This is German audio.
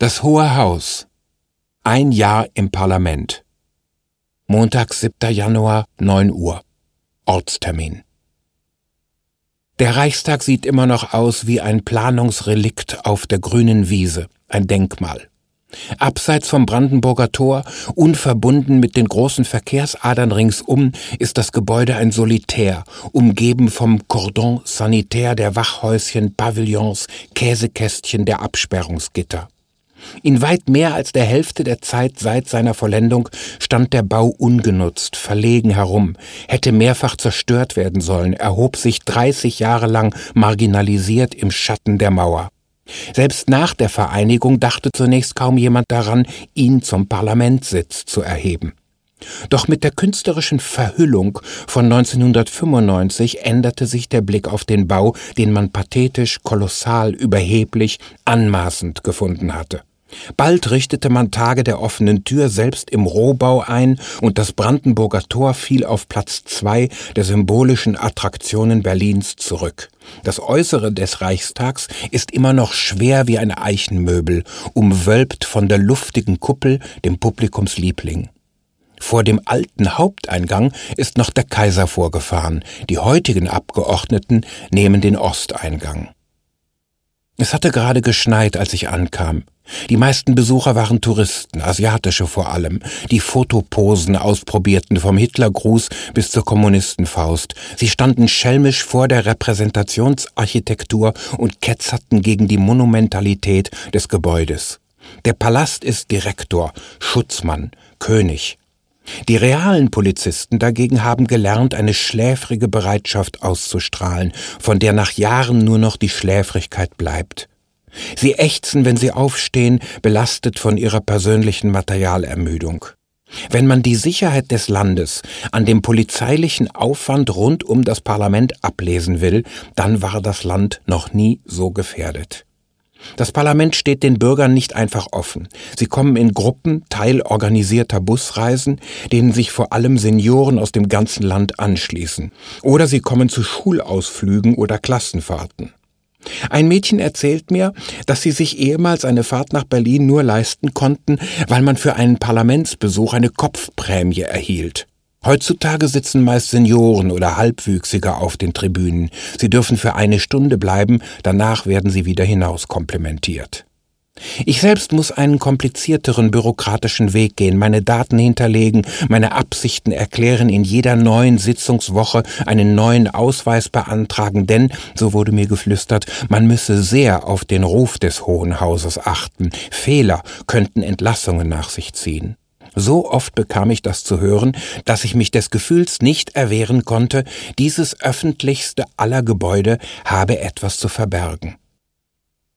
Das Hohe Haus. Ein Jahr im Parlament. Montag, 7. Januar, 9 Uhr. Ortstermin. Der Reichstag sieht immer noch aus wie ein Planungsrelikt auf der grünen Wiese, ein Denkmal. Abseits vom Brandenburger Tor, unverbunden mit den großen Verkehrsadern ringsum, ist das Gebäude ein Solitär, umgeben vom Cordon sanitaire der Wachhäuschen, Pavillons, Käsekästchen der Absperrungsgitter. In weit mehr als der Hälfte der Zeit seit seiner Vollendung stand der Bau ungenutzt, verlegen herum, hätte mehrfach zerstört werden sollen, erhob sich 30 Jahre lang marginalisiert im Schatten der Mauer. Selbst nach der Vereinigung dachte zunächst kaum jemand daran, ihn zum Parlamentssitz zu erheben. Doch mit der künstlerischen Verhüllung von 1995 änderte sich der Blick auf den Bau, den man pathetisch, kolossal, überheblich, anmaßend gefunden hatte. Bald richtete man Tage der offenen Tür selbst im Rohbau ein und das Brandenburger Tor fiel auf Platz zwei der symbolischen Attraktionen Berlins zurück. Das Äußere des Reichstags ist immer noch schwer wie ein Eichenmöbel, umwölbt von der luftigen Kuppel, dem Publikumsliebling. Vor dem alten Haupteingang ist noch der Kaiser vorgefahren, die heutigen Abgeordneten nehmen den Osteingang. Es hatte gerade geschneit, als ich ankam. Die meisten Besucher waren Touristen, asiatische vor allem, die Fotoposen ausprobierten vom Hitlergruß bis zur Kommunistenfaust. Sie standen schelmisch vor der Repräsentationsarchitektur und ketzerten gegen die Monumentalität des Gebäudes. Der Palast ist Direktor, Schutzmann, König. Die realen Polizisten dagegen haben gelernt, eine schläfrige Bereitschaft auszustrahlen, von der nach Jahren nur noch die Schläfrigkeit bleibt. Sie ächzen, wenn sie aufstehen, belastet von ihrer persönlichen Materialermüdung. Wenn man die Sicherheit des Landes an dem polizeilichen Aufwand rund um das Parlament ablesen will, dann war das Land noch nie so gefährdet. Das Parlament steht den Bürgern nicht einfach offen. Sie kommen in Gruppen teilorganisierter Busreisen, denen sich vor allem Senioren aus dem ganzen Land anschließen. Oder sie kommen zu Schulausflügen oder Klassenfahrten. Ein Mädchen erzählt mir, dass sie sich ehemals eine Fahrt nach Berlin nur leisten konnten, weil man für einen Parlamentsbesuch eine Kopfprämie erhielt. Heutzutage sitzen meist Senioren oder Halbwüchsige auf den Tribünen. Sie dürfen für eine Stunde bleiben, danach werden sie wieder hinaus komplementiert. Ich selbst muss einen komplizierteren bürokratischen Weg gehen, meine Daten hinterlegen, meine Absichten erklären, in jeder neuen Sitzungswoche einen neuen Ausweis beantragen, denn, so wurde mir geflüstert, man müsse sehr auf den Ruf des Hohen Hauses achten. Fehler könnten Entlassungen nach sich ziehen. So oft bekam ich das zu hören, dass ich mich des Gefühls nicht erwehren konnte, dieses öffentlichste aller Gebäude habe etwas zu verbergen.